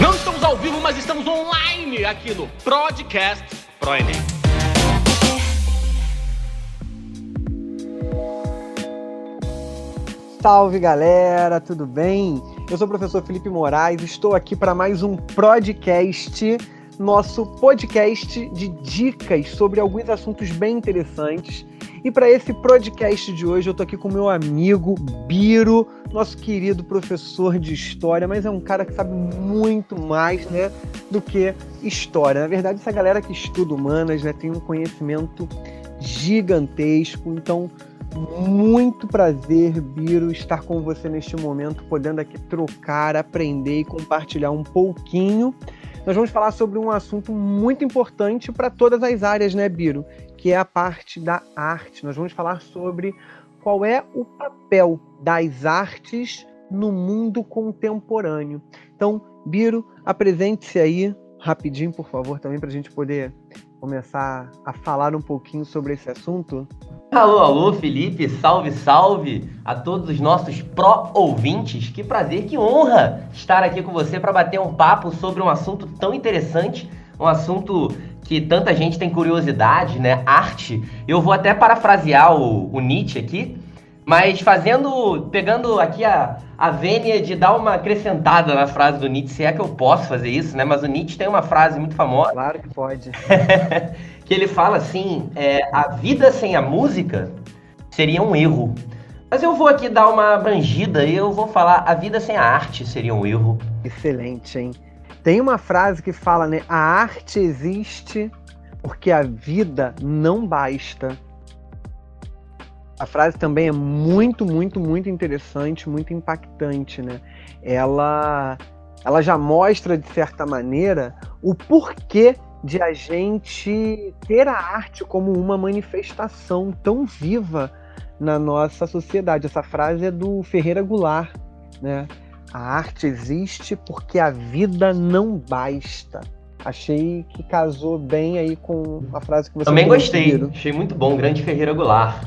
Não estamos ao vivo, mas estamos online aqui no Podcast Pro Enem. Salve galera, tudo bem? Eu sou o professor Felipe Moraes, estou aqui para mais um podcast, nosso podcast de dicas sobre alguns assuntos bem interessantes. E para esse podcast de hoje, eu estou aqui com meu amigo Biro, nosso querido professor de história, mas é um cara que sabe muito mais, né, do que história. Na verdade, essa galera que estuda humanas, né, tem um conhecimento gigantesco. Então, muito prazer, Biro, estar com você neste momento, podendo aqui trocar, aprender e compartilhar um pouquinho. Nós vamos falar sobre um assunto muito importante para todas as áreas, né, Biro? Que é a parte da arte. Nós vamos falar sobre qual é o papel das artes no mundo contemporâneo. Então, Biro, apresente-se aí rapidinho, por favor, também para a gente poder começar a falar um pouquinho sobre esse assunto. Alô, alô, Felipe, salve, salve a todos os nossos pró-ouvintes. Que prazer, que honra estar aqui com você para bater um papo sobre um assunto tão interessante, um assunto que tanta gente tem curiosidade, né? Arte. Eu vou até parafrasear o, o Nietzsche aqui, mas fazendo, pegando aqui a, a vênia de dar uma acrescentada na frase do Nietzsche, se é que eu posso fazer isso, né? Mas o Nietzsche tem uma frase muito famosa. Claro que pode. que ele fala assim: é, a vida sem a música seria um erro. Mas eu vou aqui dar uma abrangida e eu vou falar: a vida sem a arte seria um erro. Excelente, hein? Tem uma frase que fala, né? A arte existe porque a vida não basta. A frase também é muito, muito, muito interessante, muito impactante, né? Ela, ela já mostra, de certa maneira, o porquê de a gente ter a arte como uma manifestação tão viva na nossa sociedade. Essa frase é do Ferreira Goulart, né? A arte existe porque a vida não basta. Achei que casou bem aí com a frase que você Também gostei, achei muito bom, grande Ferreira Goulart.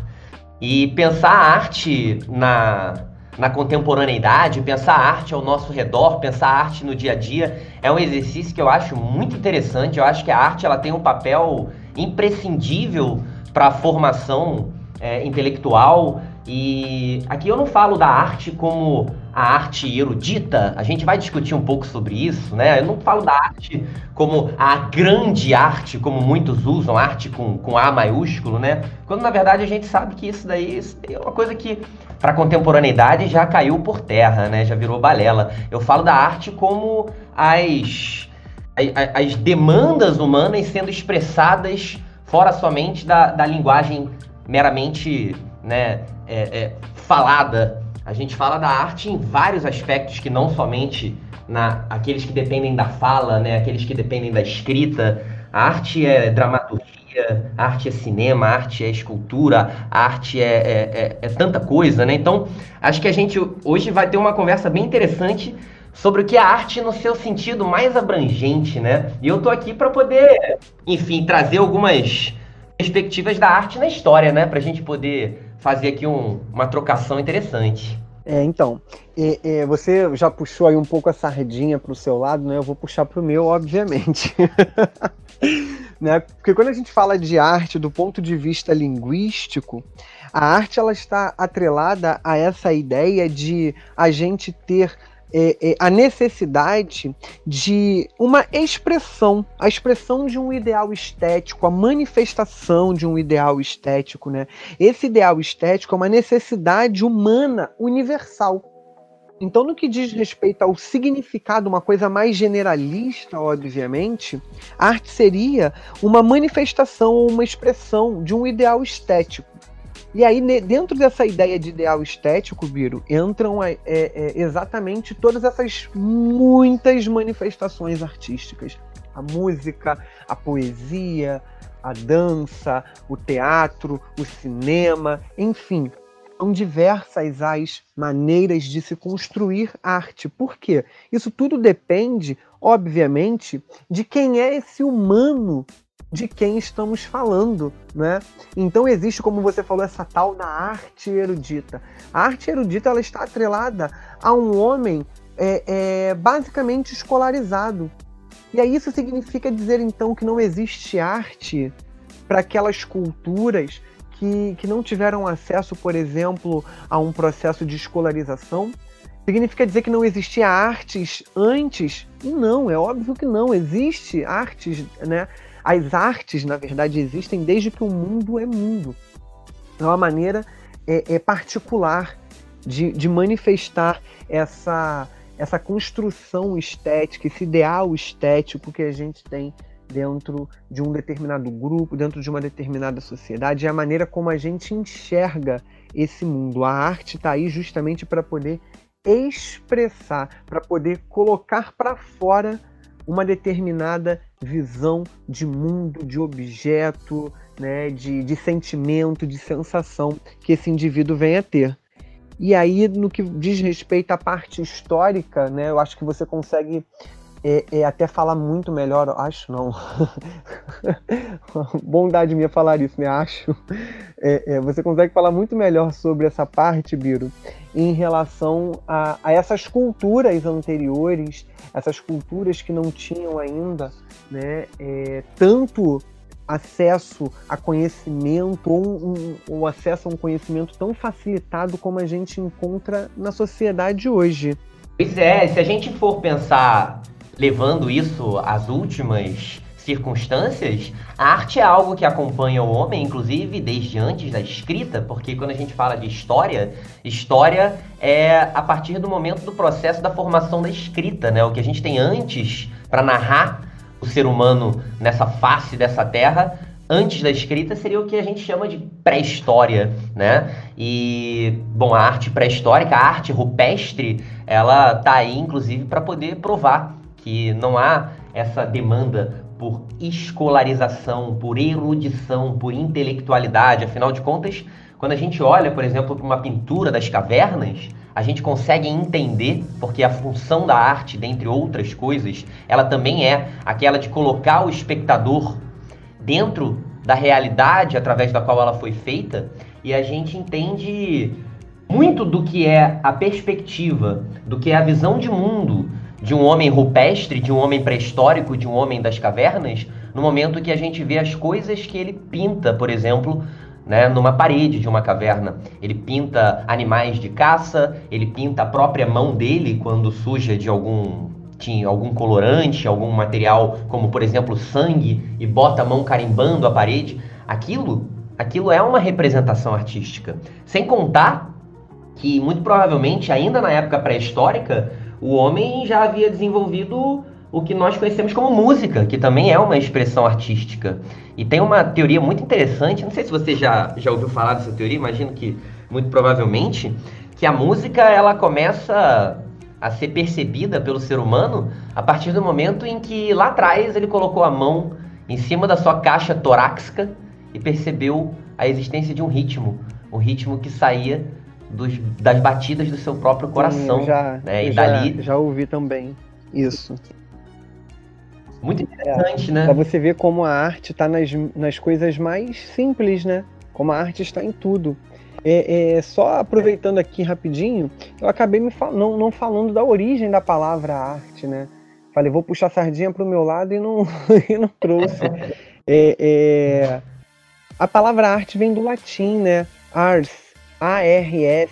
E pensar a arte na, na contemporaneidade, pensar a arte ao nosso redor, pensar a arte no dia a dia, é um exercício que eu acho muito interessante. Eu acho que a arte ela tem um papel imprescindível para a formação é, intelectual. E aqui eu não falo da arte como a arte erudita, a gente vai discutir um pouco sobre isso, né? Eu não falo da arte como a grande arte, como muitos usam, arte com, com A maiúsculo, né? Quando na verdade a gente sabe que isso daí, isso é uma coisa que para a contemporaneidade já caiu por terra, né? Já virou balela. Eu falo da arte como as, as, as demandas humanas sendo expressadas fora somente da, da linguagem meramente né, é, é, falada. A gente fala da arte em vários aspectos que não somente na aqueles que dependem da fala, né, aqueles que dependem da escrita. A arte é dramaturgia, a arte é cinema, a arte é escultura, a arte é, é, é, é tanta coisa, né? Então, acho que a gente hoje vai ter uma conversa bem interessante sobre o que é arte no seu sentido mais abrangente, né? E eu tô aqui para poder, enfim, trazer algumas perspectivas da arte na história, né? Para a gente poder fazer aqui um, uma trocação interessante. É, então, você já puxou aí um pouco a sardinha para o seu lado, né? Eu vou puxar para o meu, obviamente. né? Porque quando a gente fala de arte do ponto de vista linguístico, a arte ela está atrelada a essa ideia de a gente ter é, é, a necessidade de uma expressão, a expressão de um ideal estético, a manifestação de um ideal estético, né? Esse ideal estético é uma necessidade humana universal. Então, no que diz respeito ao significado, uma coisa mais generalista, obviamente, a arte seria uma manifestação ou uma expressão de um ideal estético. E aí, dentro dessa ideia de ideal estético, Biro, entram é, é, exatamente todas essas muitas manifestações artísticas. A música, a poesia, a dança, o teatro, o cinema, enfim. São diversas as maneiras de se construir arte. Por quê? Isso tudo depende, obviamente, de quem é esse humano de quem estamos falando, né? Então existe, como você falou, essa tal da arte erudita. A arte erudita ela está atrelada a um homem é, é, basicamente escolarizado. E aí isso significa dizer então que não existe arte para aquelas culturas que, que não tiveram acesso, por exemplo, a um processo de escolarização? Significa dizer que não existia artes antes? Não, é óbvio que não. Existe artes, né? As artes, na verdade, existem desde que o mundo é mundo. É uma maneira é, é particular de, de manifestar essa, essa construção estética, esse ideal estético que a gente tem dentro de um determinado grupo, dentro de uma determinada sociedade, é a maneira como a gente enxerga esse mundo. A arte está aí justamente para poder expressar, para poder colocar para fora uma determinada visão de mundo, de objeto, né, de, de sentimento, de sensação que esse indivíduo vem a ter. E aí, no que diz respeito à parte histórica, né, eu acho que você consegue é, é até falar muito melhor, acho não. Bondade minha falar isso, né? Acho. É, é, você consegue falar muito melhor sobre essa parte, Biro, em relação a, a, essas culturas anteriores, essas culturas que não tinham ainda né, é, tanto acesso a conhecimento ou um, um, acesso a um conhecimento tão facilitado como a gente encontra na sociedade hoje. Pois é, se a gente for pensar levando isso às últimas circunstâncias, a arte é algo que acompanha o homem, inclusive desde antes da escrita, porque quando a gente fala de história, história é a partir do momento do processo da formação da escrita, né? O que a gente tem antes para narrar o ser humano nessa face dessa terra, antes da escrita seria o que a gente chama de pré-história, né? E bom, a arte pré-histórica, a arte rupestre, ela tá aí inclusive para poder provar que não há essa demanda por escolarização, por erudição, por intelectualidade. Afinal de contas, quando a gente olha, por exemplo, para uma pintura das cavernas, a gente consegue entender, porque a função da arte, dentre outras coisas, ela também é aquela de colocar o espectador dentro da realidade através da qual ela foi feita, e a gente entende muito do que é a perspectiva, do que é a visão de mundo de um homem rupestre, de um homem pré-histórico, de um homem das cavernas, no momento que a gente vê as coisas que ele pinta, por exemplo, né, numa parede de uma caverna. Ele pinta animais de caça, ele pinta a própria mão dele quando suja de algum tinha algum colorante, algum material, como por exemplo sangue, e bota a mão carimbando a parede. Aquilo, aquilo é uma representação artística. Sem contar que muito provavelmente ainda na época pré-histórica o homem já havia desenvolvido o que nós conhecemos como música, que também é uma expressão artística. E tem uma teoria muito interessante, não sei se você já, já ouviu falar dessa teoria, imagino que muito provavelmente, que a música ela começa a ser percebida pelo ser humano a partir do momento em que lá atrás ele colocou a mão em cima da sua caixa torácica e percebeu a existência de um ritmo, um ritmo que saía dos, das batidas do seu próprio coração. Sim, já, né? E já, dali... já ouvi também isso. Muito interessante, é, né? Pra você ver como a arte está nas, nas coisas mais simples, né? Como a arte está em tudo. É, é, só aproveitando aqui rapidinho, eu acabei me fal não, não falando da origem da palavra arte, né? Falei, vou puxar a sardinha para o meu lado e não, e não trouxe. É, é, a palavra arte vem do latim, né? Ars, ARS.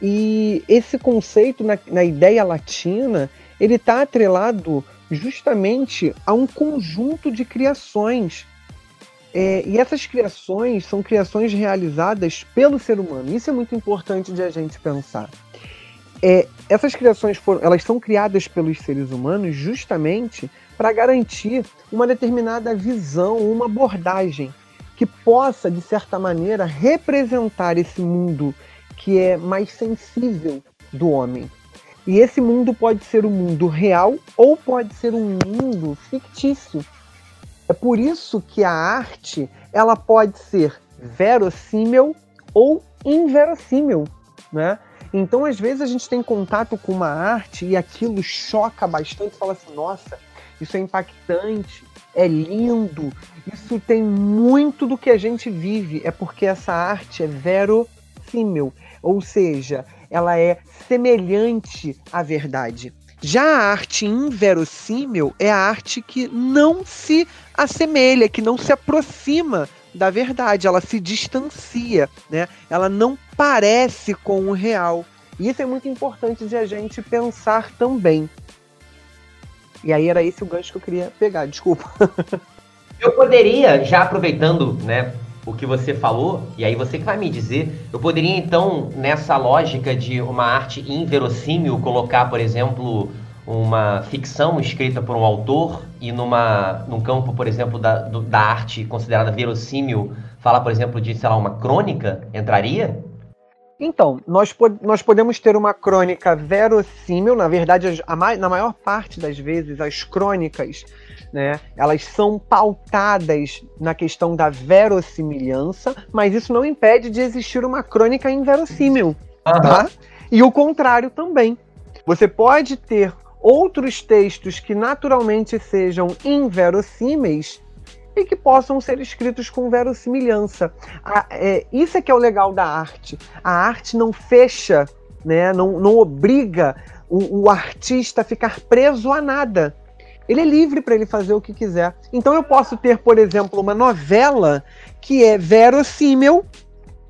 E esse conceito na, na ideia latina, ele está atrelado justamente a um conjunto de criações. É, e essas criações são criações realizadas pelo ser humano. Isso é muito importante de a gente pensar. É, essas criações foram, elas são criadas pelos seres humanos justamente para garantir uma determinada visão, uma abordagem que possa, de certa maneira, representar esse mundo que é mais sensível do homem. E esse mundo pode ser um mundo real ou pode ser um mundo fictício. É por isso que a arte ela pode ser verossímil ou inverossímil, né? Então, às vezes a gente tem contato com uma arte e aquilo choca bastante, fala assim: "Nossa, isso é impactante, é lindo, isso tem muito do que a gente vive. É porque essa arte é verossímil, ou seja, ela é semelhante à verdade. Já a arte inverossímil é a arte que não se assemelha, que não se aproxima da verdade, ela se distancia, né? Ela não parece com o real. E isso é muito importante de a gente pensar também. E aí era esse o gancho que eu queria pegar, desculpa. eu poderia, já aproveitando, né, o que você falou, e aí você que vai me dizer, eu poderia então, nessa lógica de uma arte inverossímil, colocar, por exemplo, uma ficção escrita por um autor e numa, num campo, por exemplo, da, do, da arte considerada verossímil, falar, por exemplo, de, sei lá, uma crônica, entraria? Então, nós, nós podemos ter uma crônica verossímil, na verdade, a, a, na maior parte das vezes, as crônicas né? Elas são pautadas na questão da verossimilhança, mas isso não impede de existir uma crônica inverossímil, uhum. tá? E o contrário também. Você pode ter outros textos que naturalmente sejam inverossímeis e que possam ser escritos com verossimilhança. é, isso é que é o legal da arte. A arte não fecha, né? não, não obriga o, o artista a ficar preso a nada. Ele é livre para ele fazer o que quiser. Então eu posso ter, por exemplo, uma novela que é verossímil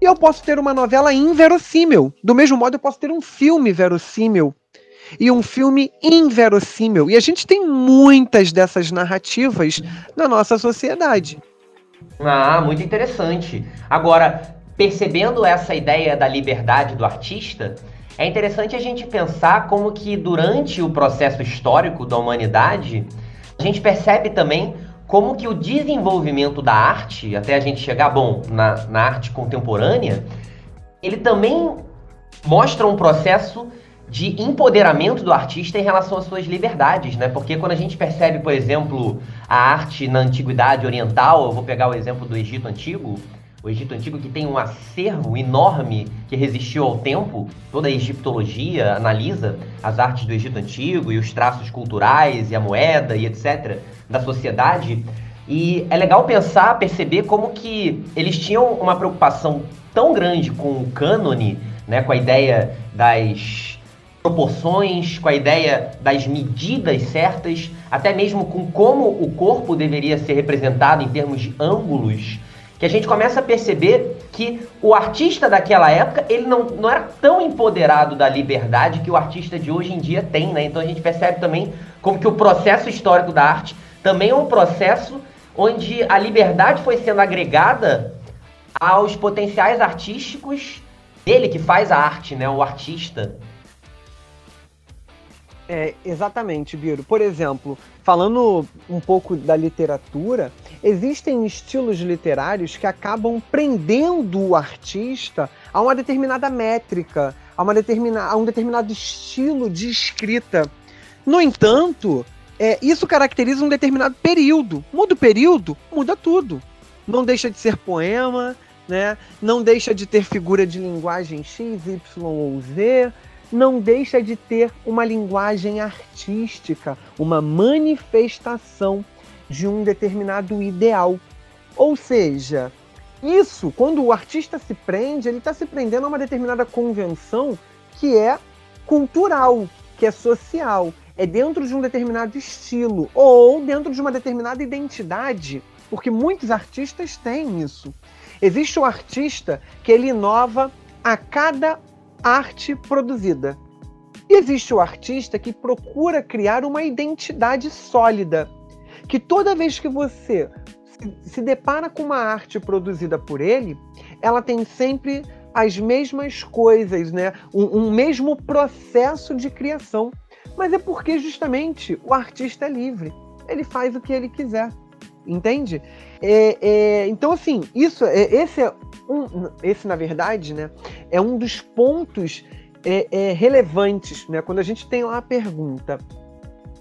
e eu posso ter uma novela inverossímil. Do mesmo modo, eu posso ter um filme verossímil e um filme inverossímil. E a gente tem muitas dessas narrativas na nossa sociedade. Ah, muito interessante. Agora, percebendo essa ideia da liberdade do artista, é interessante a gente pensar como que durante o processo histórico da humanidade, a gente percebe também como que o desenvolvimento da arte, até a gente chegar, bom, na, na arte contemporânea, ele também mostra um processo de empoderamento do artista em relação às suas liberdades, né? Porque quando a gente percebe, por exemplo, a arte na antiguidade oriental, eu vou pegar o exemplo do Egito Antigo, o Egito Antigo que tem um acervo enorme que resistiu ao tempo. Toda a egiptologia analisa as artes do Egito Antigo e os traços culturais e a moeda e etc. da sociedade. E é legal pensar, perceber como que eles tinham uma preocupação tão grande com o cânone, né, com a ideia das proporções, com a ideia das medidas certas, até mesmo com como o corpo deveria ser representado em termos de ângulos que a gente começa a perceber que o artista daquela época, ele não, não era tão empoderado da liberdade que o artista de hoje em dia tem, né? Então a gente percebe também como que o processo histórico da arte também é um processo onde a liberdade foi sendo agregada aos potenciais artísticos dele que faz a arte, né? O artista. É, exatamente, Biro. Por exemplo, falando um pouco da literatura, existem estilos literários que acabam prendendo o artista a uma determinada métrica, a, uma determina, a um determinado estilo de escrita. No entanto, é, isso caracteriza um determinado período. Muda o período, muda tudo. Não deixa de ser poema, né? não deixa de ter figura de linguagem X, Y ou Z não deixa de ter uma linguagem artística, uma manifestação de um determinado ideal. Ou seja, isso, quando o artista se prende, ele está se prendendo a uma determinada convenção que é cultural, que é social, é dentro de um determinado estilo ou dentro de uma determinada identidade, porque muitos artistas têm isso. Existe o artista que ele inova a cada arte produzida. E existe o artista que procura criar uma identidade sólida, que toda vez que você se depara com uma arte produzida por ele, ela tem sempre as mesmas coisas, né? Um, um, mesmo processo de criação. Mas é porque justamente o artista é livre. Ele faz o que ele quiser. Entende? É, é, então, assim, isso, é, esse é um, esse, na verdade, né, é um dos pontos é, é, relevantes. Né? Quando a gente tem lá a pergunta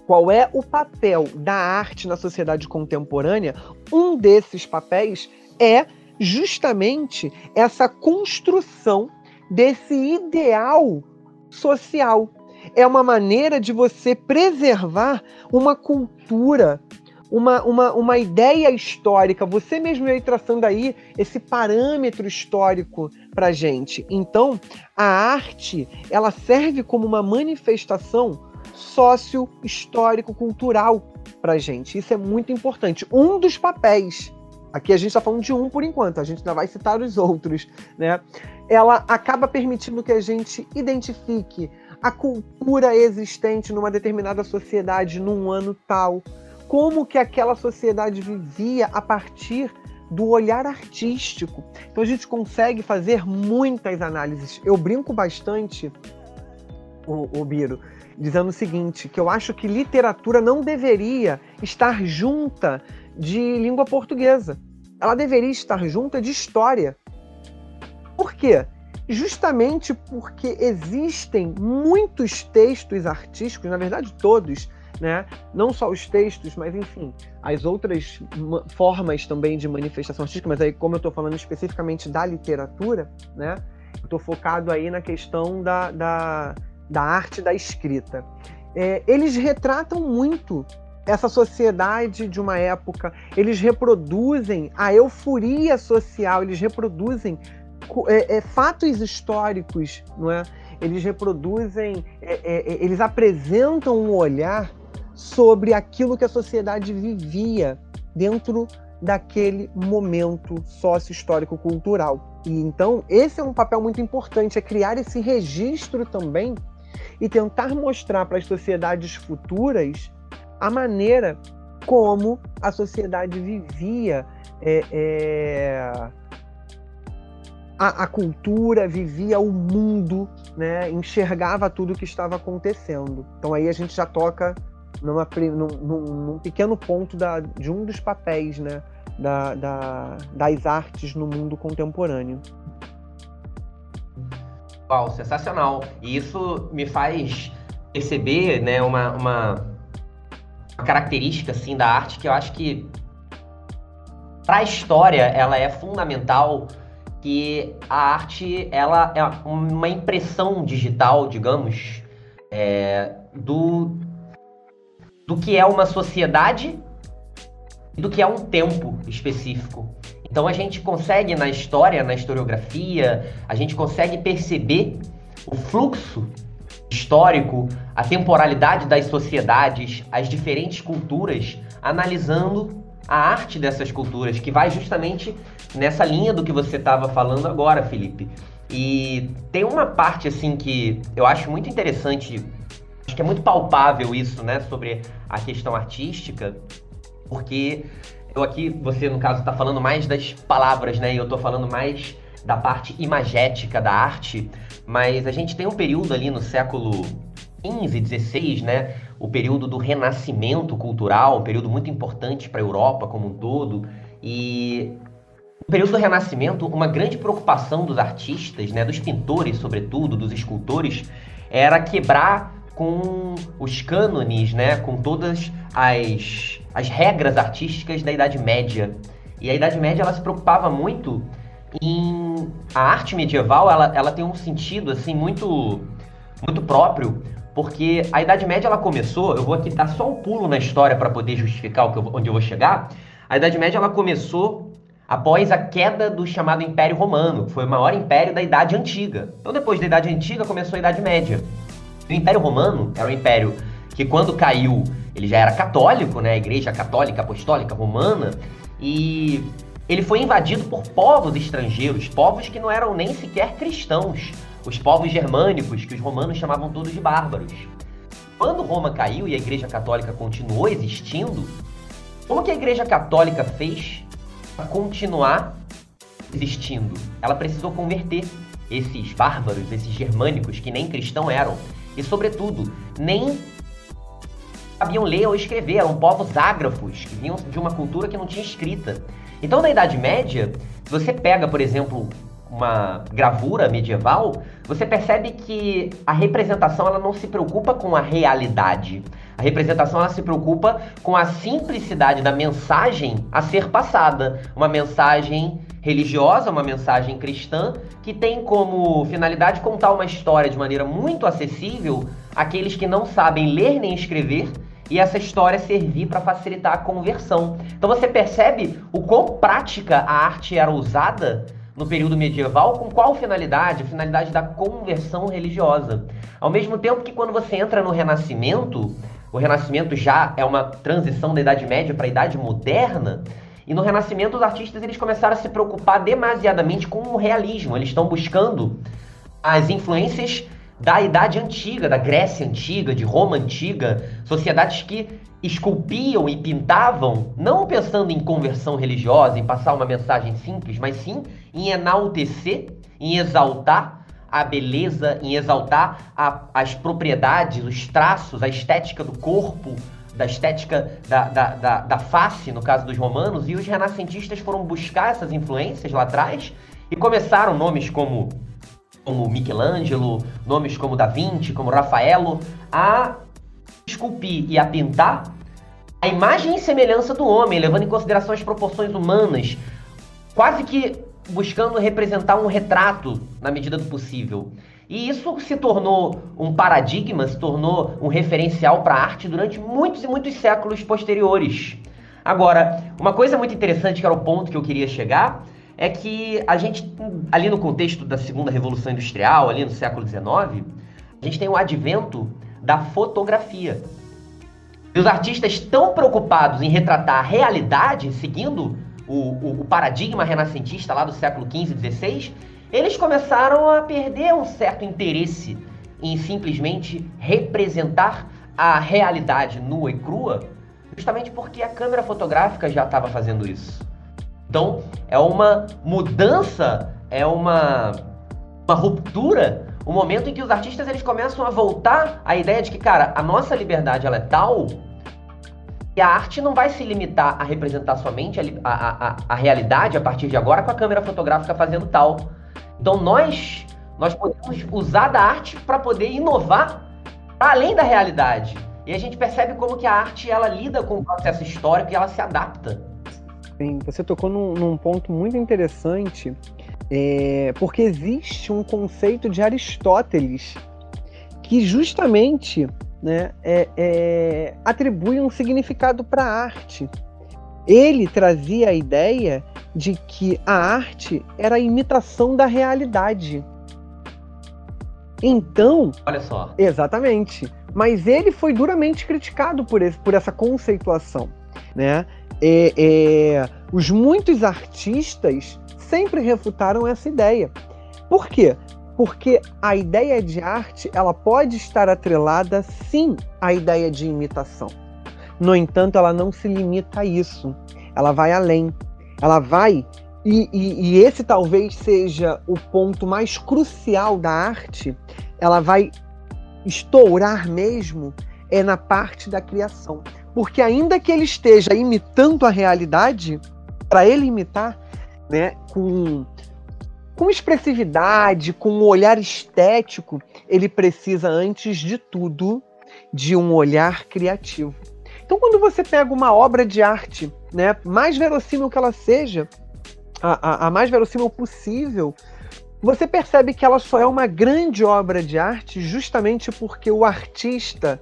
qual é o papel da arte na sociedade contemporânea, um desses papéis é justamente essa construção desse ideal social. é uma maneira de você preservar uma cultura, uma, uma, uma ideia histórica. Você mesmo aí traçando aí esse parâmetro histórico para gente. Então, a arte ela serve como uma manifestação sócio-histórico-cultural para gente. Isso é muito importante. Um dos papéis Aqui a gente está falando de um por enquanto, a gente ainda vai citar os outros, né? Ela acaba permitindo que a gente identifique a cultura existente numa determinada sociedade num ano tal, como que aquela sociedade vivia a partir do olhar artístico. Então a gente consegue fazer muitas análises. Eu brinco bastante, o, o Biro, dizendo o seguinte, que eu acho que literatura não deveria estar junta de língua portuguesa. Ela deveria estar junta de história. Por quê? Justamente porque existem muitos textos artísticos, na verdade todos, né? Não só os textos, mas enfim, as outras formas também de manifestação artística, mas aí como eu estou falando especificamente da literatura, né? Estou focado aí na questão da, da, da arte da escrita. É, eles retratam muito essa sociedade de uma época, eles reproduzem a euforia social, eles reproduzem é, é, fatos históricos, não é? Eles reproduzem, é, é, é, eles apresentam um olhar sobre aquilo que a sociedade vivia dentro daquele momento sócio-histórico-cultural. E então esse é um papel muito importante, é criar esse registro também e tentar mostrar para as sociedades futuras a maneira como a sociedade vivia é, é, a, a, cultura, vivia o mundo, né, enxergava tudo o que estava acontecendo. Então aí a gente já toca numa, num, num, pequeno ponto da, de um dos papéis né, da, da, das artes no mundo contemporâneo. Uau, sensacional. E isso me faz perceber né, uma, uma uma característica assim da arte que eu acho que para a história ela é fundamental que a arte ela é uma impressão digital, digamos, é, do do que é uma sociedade e do que é um tempo específico. Então a gente consegue na história, na historiografia, a gente consegue perceber o fluxo histórico, a temporalidade das sociedades, as diferentes culturas, analisando a arte dessas culturas, que vai justamente nessa linha do que você estava falando agora, Felipe. E tem uma parte assim que eu acho muito interessante, acho que é muito palpável isso, né, sobre a questão artística, porque eu aqui, você no caso está falando mais das palavras, né, e eu estou falando mais da parte imagética da arte, mas a gente tem um período ali no século 15, 16, né? O período do renascimento cultural, um período muito importante para a Europa como um todo. E no período do renascimento, uma grande preocupação dos artistas, né, dos pintores, sobretudo, dos escultores, era quebrar com os cânones, né, com todas as, as regras artísticas da Idade Média. E a Idade Média ela se preocupava muito em a arte medieval ela, ela tem um sentido assim muito muito próprio porque a Idade Média ela começou eu vou aqui dar só um pulo na história para poder justificar o que eu, onde eu vou chegar. A Idade Média ela começou após a queda do chamado Império Romano que foi o maior império da Idade Antiga. Então depois da Idade Antiga começou a Idade Média o Império Romano era um império que quando caiu ele já era católico né a Igreja Católica Apostólica Romana e ele foi invadido por povos estrangeiros, povos que não eram nem sequer cristãos, os povos germânicos, que os romanos chamavam todos de bárbaros. Quando Roma caiu e a Igreja Católica continuou existindo, como que a Igreja Católica fez para continuar existindo? Ela precisou converter esses bárbaros, esses germânicos que nem cristão eram, e sobretudo, nem sabiam ler ou escrever, eram povos ágrafos, que vinham de uma cultura que não tinha escrita. Então, na Idade Média, se você pega, por exemplo, uma gravura medieval, você percebe que a representação ela não se preocupa com a realidade. A representação ela se preocupa com a simplicidade da mensagem a ser passada, uma mensagem religiosa, uma mensagem cristã, que tem como finalidade contar uma história de maneira muito acessível àqueles que não sabem ler nem escrever e essa história servir para facilitar a conversão. Então você percebe o quão prática a arte era usada no período medieval, com qual finalidade? A finalidade da conversão religiosa. Ao mesmo tempo que quando você entra no Renascimento, o Renascimento já é uma transição da Idade Média para a Idade Moderna, e no Renascimento os artistas eles começaram a se preocupar demasiadamente com o realismo. Eles estão buscando as influências da Idade Antiga, da Grécia Antiga, de Roma Antiga, sociedades que esculpiam e pintavam, não pensando em conversão religiosa, em passar uma mensagem simples, mas sim em enaltecer, em exaltar a beleza, em exaltar a, as propriedades, os traços, a estética do corpo, da estética da, da, da, da, face, no caso dos romanos, e os renascentistas foram buscar essas influências lá atrás e começaram nomes como como Michelangelo, nomes como Da Vinci, como Rafaelo, a esculpir e a pintar a imagem e semelhança do homem, levando em consideração as proporções humanas, quase que buscando representar um retrato na medida do possível. E isso se tornou um paradigma, se tornou um referencial para a arte durante muitos e muitos séculos posteriores. Agora, uma coisa muito interessante, que era o ponto que eu queria chegar, é que a gente, ali no contexto da segunda revolução industrial, ali no século XIX, a gente tem o advento da fotografia. E os artistas tão preocupados em retratar a realidade, seguindo o, o, o paradigma renascentista lá do século XV e XVI, eles começaram a perder um certo interesse em simplesmente representar a realidade nua e crua, justamente porque a câmera fotográfica já estava fazendo isso. Então, é uma mudança, é uma, uma ruptura, um momento em que os artistas eles começam a voltar à ideia de que, cara, a nossa liberdade ela é tal e a arte não vai se limitar a representar somente a, a, a, a realidade a partir de agora com a câmera fotográfica fazendo tal. Então, nós, nós podemos usar da arte para poder inovar além da realidade. E a gente percebe como que a arte ela lida com o processo histórico e ela se adapta. Sim, você tocou num, num ponto muito interessante, é, porque existe um conceito de Aristóteles que justamente né, é, é, atribui um significado para a arte. Ele trazia a ideia de que a arte era a imitação da realidade. Então. Olha só. Exatamente. Mas ele foi duramente criticado por, esse, por essa conceituação. Né? é, é, os muitos artistas sempre refutaram essa ideia. Por quê? Porque a ideia de arte ela pode estar atrelada, sim, à ideia de imitação. No entanto, ela não se limita a isso. Ela vai além. Ela vai e, e, e, esse talvez seja o ponto mais crucial da arte, ela vai estourar mesmo é na parte da criação. Porque ainda que ele esteja imitando a realidade, para ele imitar, né, com, com expressividade, com um olhar estético, ele precisa, antes de tudo, de um olhar criativo. Então, quando você pega uma obra de arte, né, mais verossímil que ela seja, a, a, a mais verossímil possível, você percebe que ela só é uma grande obra de arte justamente porque o artista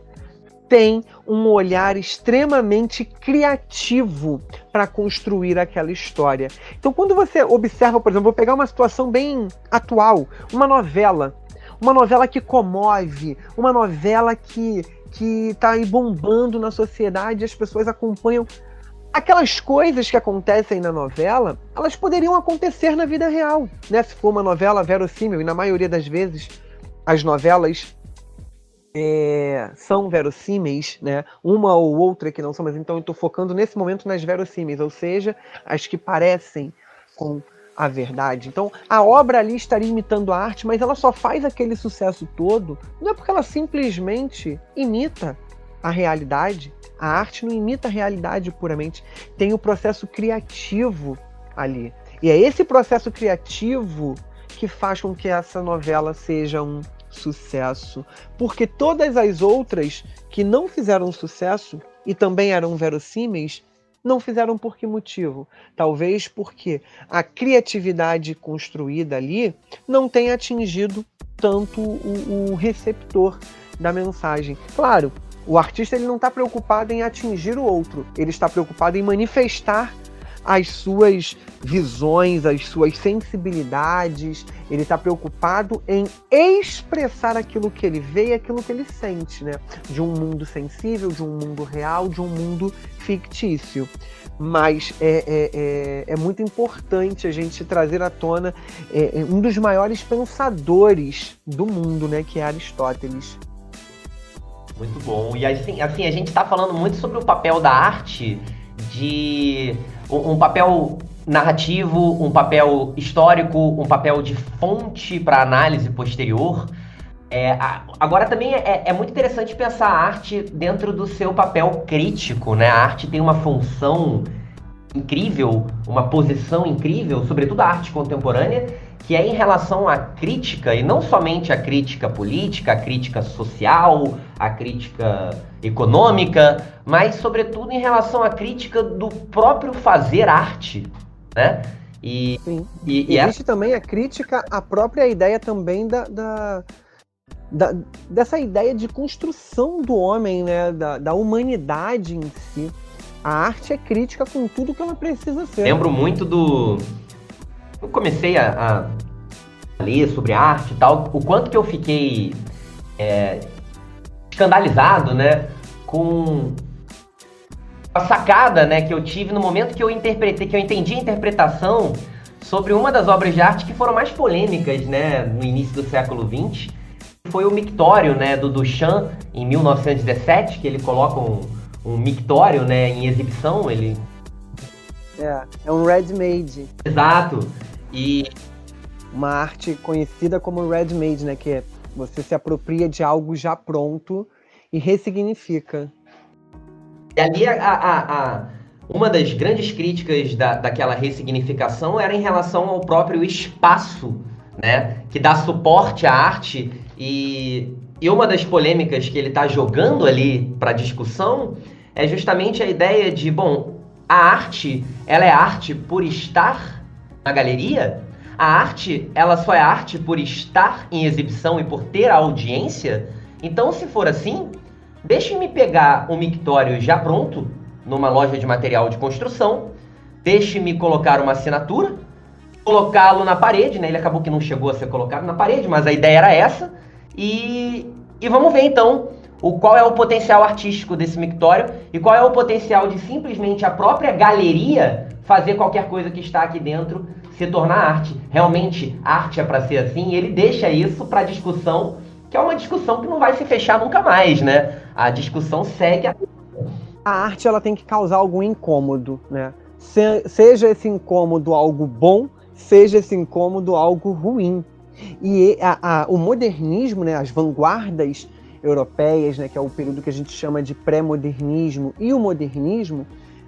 tem um olhar extremamente criativo para construir aquela história. Então, quando você observa, por exemplo, vou pegar uma situação bem atual, uma novela, uma novela que comove, uma novela que que está aí bombando na sociedade, as pessoas acompanham aquelas coisas que acontecem na novela, elas poderiam acontecer na vida real, né? Se for uma novela verossímil, e na maioria das vezes as novelas é, são verossímeis, né? Uma ou outra que não são, mas então eu estou focando nesse momento nas verossímeis, ou seja, as que parecem com a verdade. Então, a obra ali estaria imitando a arte, mas ela só faz aquele sucesso todo, não é porque ela simplesmente imita a realidade. A arte não imita a realidade puramente, tem o processo criativo ali. E é esse processo criativo que faz com que essa novela seja um sucesso, porque todas as outras que não fizeram sucesso e também eram verossímeis Não fizeram por que motivo? Talvez porque a criatividade construída ali não tenha atingido tanto o, o receptor da mensagem. Claro, o artista ele não está preocupado em atingir o outro, ele está preocupado em manifestar as suas visões, as suas sensibilidades, ele está preocupado em expressar aquilo que ele vê e aquilo que ele sente, né? De um mundo sensível, de um mundo real, de um mundo fictício. Mas é, é, é, é muito importante a gente trazer à tona é, é um dos maiores pensadores do mundo, né? Que é Aristóteles. Muito bom. E assim, assim a gente está falando muito sobre o papel da arte de um, um papel narrativo, um papel histórico, um papel de fonte para análise posterior. É, agora também é, é, muito interessante pensar a arte dentro do seu papel crítico, né? A arte tem uma função incrível, uma posição incrível, sobretudo a arte contemporânea, que é em relação à crítica, e não somente a crítica política, a crítica social, a crítica econômica, mas sobretudo em relação à crítica do próprio fazer arte, né? E, Sim. e, e existe também a crítica à própria ideia também da, da, da, dessa ideia de construção do homem, né? Da, da humanidade em si. A arte é crítica com tudo que ela precisa ser. Lembro muito do eu comecei a, a, ler sobre arte e tal, o quanto que eu fiquei é, escandalizado, né, com a sacada, né, que eu tive no momento que eu interpretei, que eu entendi a interpretação sobre uma das obras de arte que foram mais polêmicas, né, no início do século XX, foi o mictório, né, do Duchamp em 1917, que ele coloca um, um mictório, né, em exibição, ele é, é um ready-made. Exato. E uma arte conhecida como ready-made, né? Que é você se apropria de algo já pronto e ressignifica. E ali a, a, a, uma das grandes críticas da, daquela ressignificação era em relação ao próprio espaço, né? Que dá suporte à arte e, e uma das polêmicas que ele está jogando ali para discussão é justamente a ideia de, bom, a arte, ela é arte por estar na galeria, a arte, ela só é arte por estar em exibição e por ter a audiência? Então, se for assim, deixe-me pegar um mictório já pronto, numa loja de material de construção, deixe-me colocar uma assinatura, colocá-lo na parede, né? Ele acabou que não chegou a ser colocado na parede, mas a ideia era essa. E, e vamos ver então o qual é o potencial artístico desse mictório e qual é o potencial de simplesmente a própria galeria fazer qualquer coisa que está aqui dentro se tornar arte. Realmente, arte é para ser assim, e ele deixa isso para discussão, que é uma discussão que não vai se fechar nunca mais, né? A discussão segue a... a arte ela tem que causar algum incômodo, né? Se, seja esse incômodo algo bom, seja esse incômodo algo ruim. E a, a, o modernismo, né, as vanguardas europeias, né, que é o período que a gente chama de pré-modernismo, e o modernismo,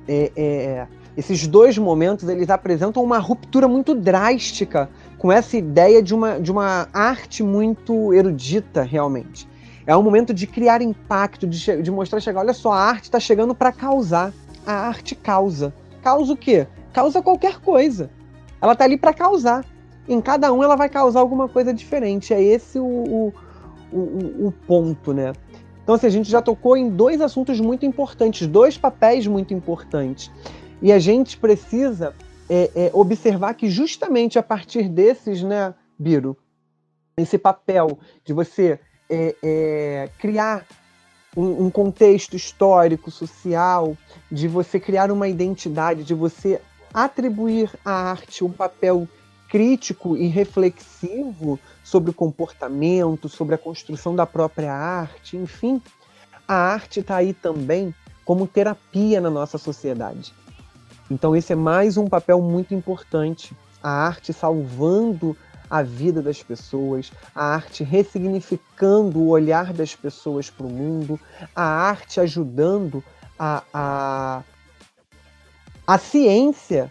é, é, esses dois momentos eles apresentam uma ruptura muito drástica com essa ideia de uma, de uma arte muito erudita, realmente. É um momento de criar impacto, de, de mostrar, chegar, olha só, a arte está chegando para causar. A arte causa. Causa o quê? Causa qualquer coisa. Ela está ali para causar. Em cada um ela vai causar alguma coisa diferente. É esse o, o, o, o ponto, né? Então, assim, a gente já tocou em dois assuntos muito importantes, dois papéis muito importantes. E a gente precisa é, é, observar que justamente a partir desses, né, Biro, esse papel de você é, é, criar um, um, contexto histórico, social, de você criar uma identidade, de você atribuir à arte um papel crítico e reflexivo sobre o comportamento, sobre a construção da própria arte, enfim, a arte está aí também como terapia na nossa sociedade. Então, esse é mais um papel muito importante. A arte salvando a vida das pessoas, a arte ressignificando o olhar das pessoas para o mundo, a arte ajudando a, a, a ciência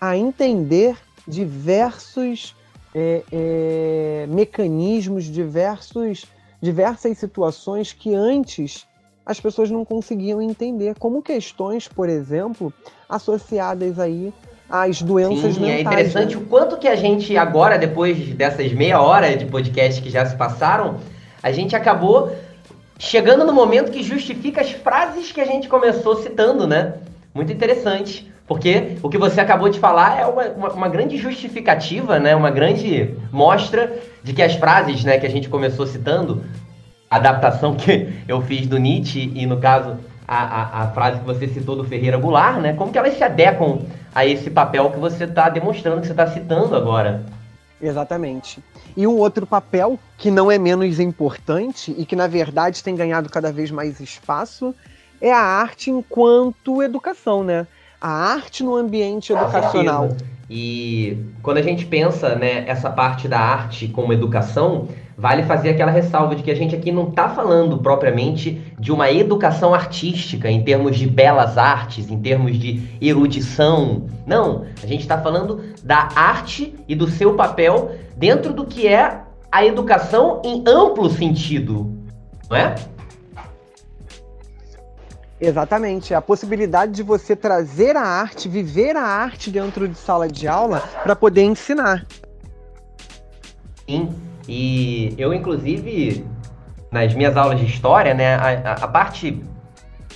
a entender diversos é, é, mecanismos, diversos, diversas situações que antes as pessoas não conseguiam entender, como questões, por exemplo, associadas aí às doenças Sim, mentais. É interessante né? o quanto que a gente agora, depois dessas meia hora de podcast que já se passaram, a gente acabou chegando no momento que justifica as frases que a gente começou citando, né? Muito interessante. Porque o que você acabou de falar é uma, uma, uma, grande justificativa, né? Uma grande mostra de que as frases né, que a gente começou citando, adaptação que eu fiz do Nietzsche e, no caso, a, a, a frase que você citou do Ferreira Goulart, né? Como que elas se adequam a esse papel que você está demonstrando, que você está citando agora. Exatamente. E um outro papel que não é menos importante e que, na verdade, tem ganhado cada vez mais espaço é a arte enquanto educação, né? A arte no ambiente educacional. E quando a gente pensa né, essa parte da arte como educação, vale fazer aquela ressalva de que a gente aqui não está falando propriamente de uma educação artística em termos de belas artes, em termos de erudição. Não, a gente está falando da arte e do seu papel dentro do que é a educação em amplo sentido, não é? Exatamente, a possibilidade de você trazer a arte, viver a arte dentro de sala de aula para poder ensinar. Sim, e eu inclusive nas minhas aulas de história, né, a, a, parte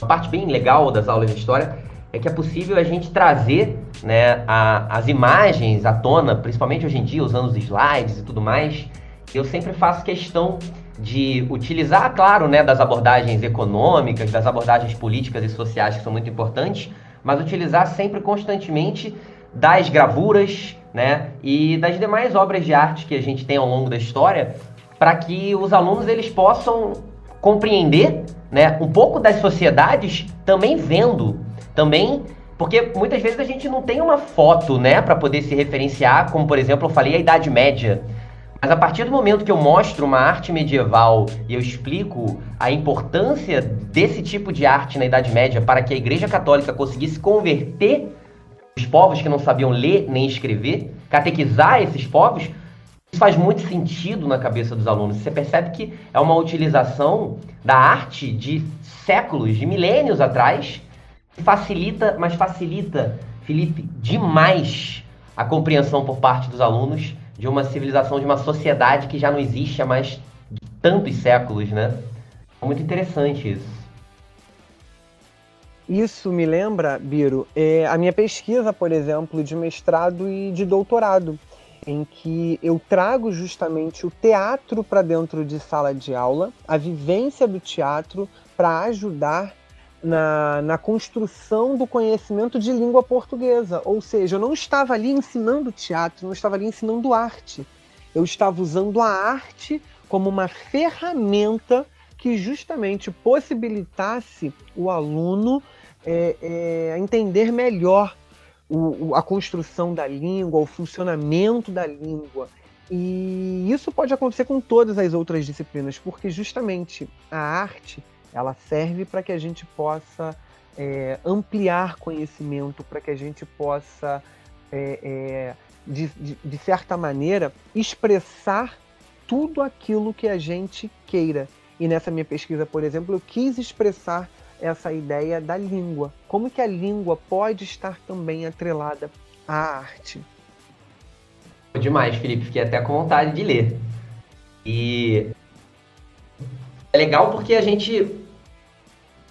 a parte bem legal das aulas de história é que é possível a gente trazer, né, a, as imagens à tona, principalmente hoje em dia usando os slides e tudo mais. Eu sempre faço questão de utilizar, claro, né, das abordagens econômicas, das abordagens políticas e sociais que são muito importantes, mas utilizar sempre constantemente das gravuras, né, e das demais obras de arte que a gente tem ao longo da história, para que os alunos eles possam compreender, né, um pouco das sociedades também vendo, também porque muitas vezes a gente não tem uma foto, né, para poder se referenciar, como por exemplo eu falei a Idade Média. Mas a partir do momento que eu mostro uma arte medieval e eu explico a importância desse tipo de arte na Idade Média para que a Igreja Católica conseguisse converter os povos que não sabiam ler nem escrever, catequizar esses povos, isso faz muito sentido na cabeça dos alunos. Você percebe que é uma utilização da arte de séculos, de milênios atrás, que facilita, mas facilita, Felipe, demais a compreensão por parte dos alunos de uma civilização, de uma sociedade que já não existe há mais tantos séculos, né? É muito interessante isso. Isso me lembra, Biro, é a minha pesquisa, por exemplo, de mestrado e de doutorado, em que eu trago justamente o teatro para dentro de sala de aula, a vivência do teatro para ajudar na, na construção do conhecimento de língua portuguesa. Ou seja, eu não estava ali ensinando teatro, não estava ali ensinando arte. Eu estava usando a arte como uma ferramenta que justamente possibilitasse o aluno é, é, entender melhor o, o, a construção da língua, o funcionamento da língua. E isso pode acontecer com todas as outras disciplinas, porque justamente a arte ela serve para que a gente possa é, ampliar conhecimento, para que a gente possa, é, é, de, de, de certa maneira, expressar tudo aquilo que a gente queira. E nessa minha pesquisa, por exemplo, eu quis expressar essa ideia da língua. Como que a língua pode estar também atrelada à arte? Demais, Felipe. Fiquei até com vontade de ler. E é legal porque a gente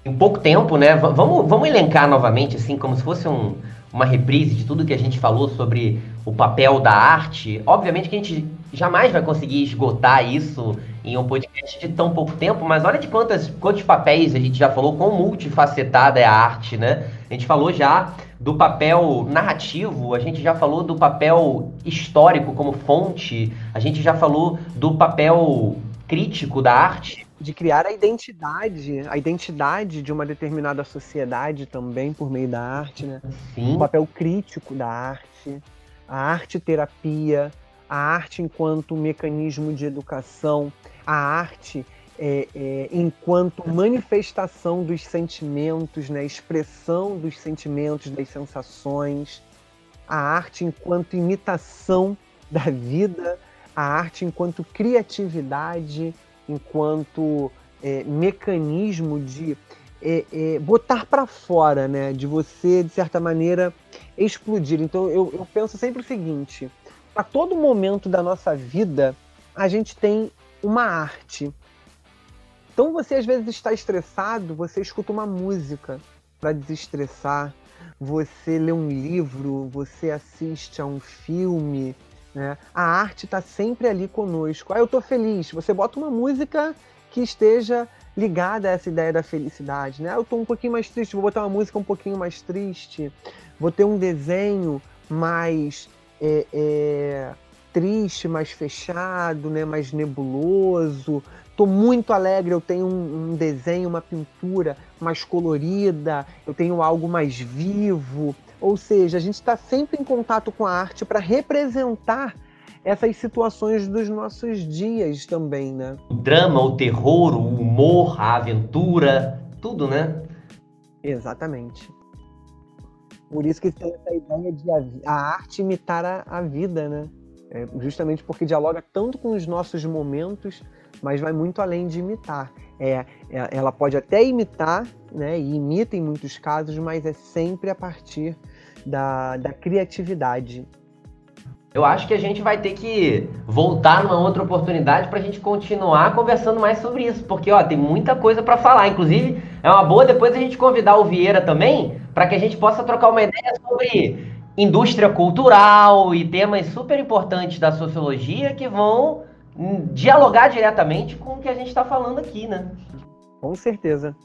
em pouco tempo, né? Vamos, vamos elencar novamente, assim, como se fosse um, uma reprise de tudo que a gente falou sobre o papel da arte. Obviamente que a gente jamais vai conseguir esgotar isso em um podcast de tão pouco tempo, mas olha de quantas, quantos papéis a gente já falou, quão multifacetada é a arte, né? A gente falou já do papel narrativo, a gente já falou do papel histórico como fonte, a gente já falou do papel crítico da arte de criar a identidade, a identidade de uma determinada sociedade também por meio da arte, né? Sim. O papel crítico da arte, a arte terapia, a arte enquanto mecanismo de educação, a arte é, é, enquanto manifestação dos sentimentos, né? expressão dos sentimentos, das sensações, a arte enquanto imitação da vida, a arte enquanto criatividade, enquanto é, mecanismo de é, é, botar para fora, né? De você, de certa maneira, explodir. Então eu, eu penso sempre o seguinte: a todo momento da nossa vida, a gente tem uma arte. Então você às vezes está estressado, você escuta uma música para desestressar, você lê um livro, você assiste a um filme, né? A arte está sempre ali conosco. Ah, eu estou feliz. Você bota uma música que esteja ligada a essa ideia da felicidade, né? Eu estou um pouquinho mais triste, vou botar uma música um pouquinho mais triste. Vou ter um desenho mais é, é, triste, mais fechado, né? Mais nebuloso. Estou muito alegre, eu tenho um, um, desenho, uma pintura mais colorida, eu tenho algo mais vivo. Ou seja, a gente está sempre em contato com a arte para representar essas situações dos nossos dias também, né? O drama, o terror, o humor, a aventura, tudo, né? Exatamente. Por isso que tem essa ideia de a, arte imitar a, a vida, né? É justamente porque dialoga tanto com os nossos momentos, mas vai muito além de imitar. É, é, ela pode até imitar, né? E imita em muitos casos, mas é sempre a partir da, da criatividade. Eu acho que a gente vai ter que voltar numa outra oportunidade para a gente continuar conversando mais sobre isso, porque ó, tem muita coisa para falar. Inclusive, é uma boa depois a gente convidar o Vieira também, para que a gente possa trocar uma ideia sobre indústria cultural e temas super importantes da sociologia que vão dialogar diretamente com o que a gente está falando aqui, né? Com certeza.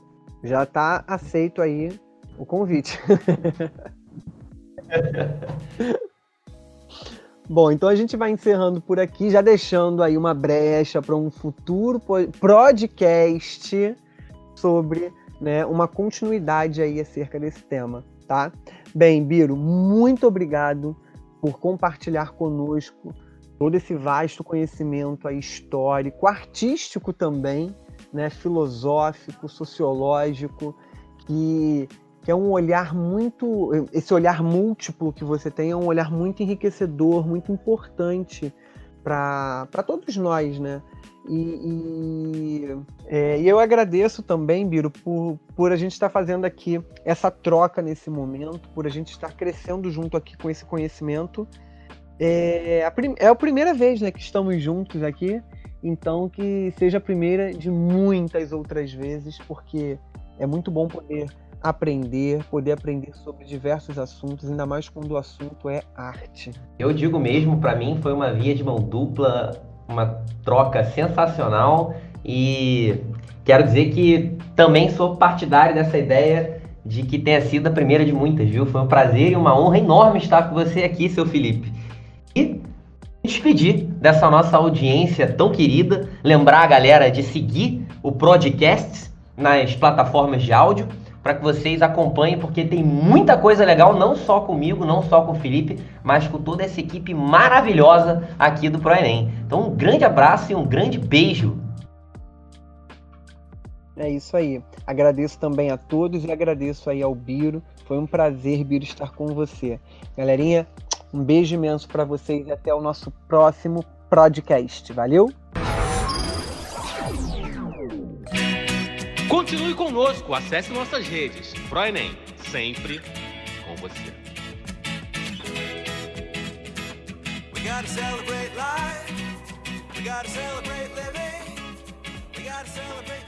Já está aceito aí o convite. Bom, então a gente vai encerrando por aqui, já deixando aí uma brecha para um futuro podcast sobre né, uma continuidade aí acerca desse tema, tá? Bem, Biro, muito obrigado por compartilhar conosco todo esse vasto conhecimento aí histórico, artístico também, né, filosófico, sociológico, que que é um olhar muito. Esse olhar múltiplo que você tem é um olhar muito enriquecedor, muito importante para todos nós, né? E, e, é, e, eu agradeço também, Biro, por, por a gente estar fazendo aqui essa troca nesse momento, por a gente estar crescendo junto aqui com esse conhecimento. É a, é a primeira vez né, que estamos juntos aqui, então que seja a primeira de muitas outras vezes, porque é muito bom poder aprender, poder aprender sobre diversos assuntos, ainda mais quando o assunto é arte. Eu digo mesmo, para mim foi uma via de mão dupla, uma troca sensacional e quero dizer que também sou partidário dessa ideia de que tenha sido a primeira de muitas, viu? Foi um prazer e uma honra enorme estar com você aqui, seu Felipe. E despedir dessa nossa audiência tão querida, lembrar a galera de seguir o podcast nas plataformas de áudio para que vocês acompanhem, porque tem muita coisa legal, não só comigo, não só com o Felipe, mas com toda essa equipe maravilhosa aqui do ProEnem. Então, um grande abraço e um grande beijo. É isso aí. Agradeço também a todos e agradeço aí ao Biro. Foi um prazer, Biro, estar com você. Galerinha, um beijo imenso para vocês e até o nosso próximo podcast. Valeu? Continue conosco, acesse nossas redes. ProEnem, sempre com você. We gotta celebrate living. We gotta celebrate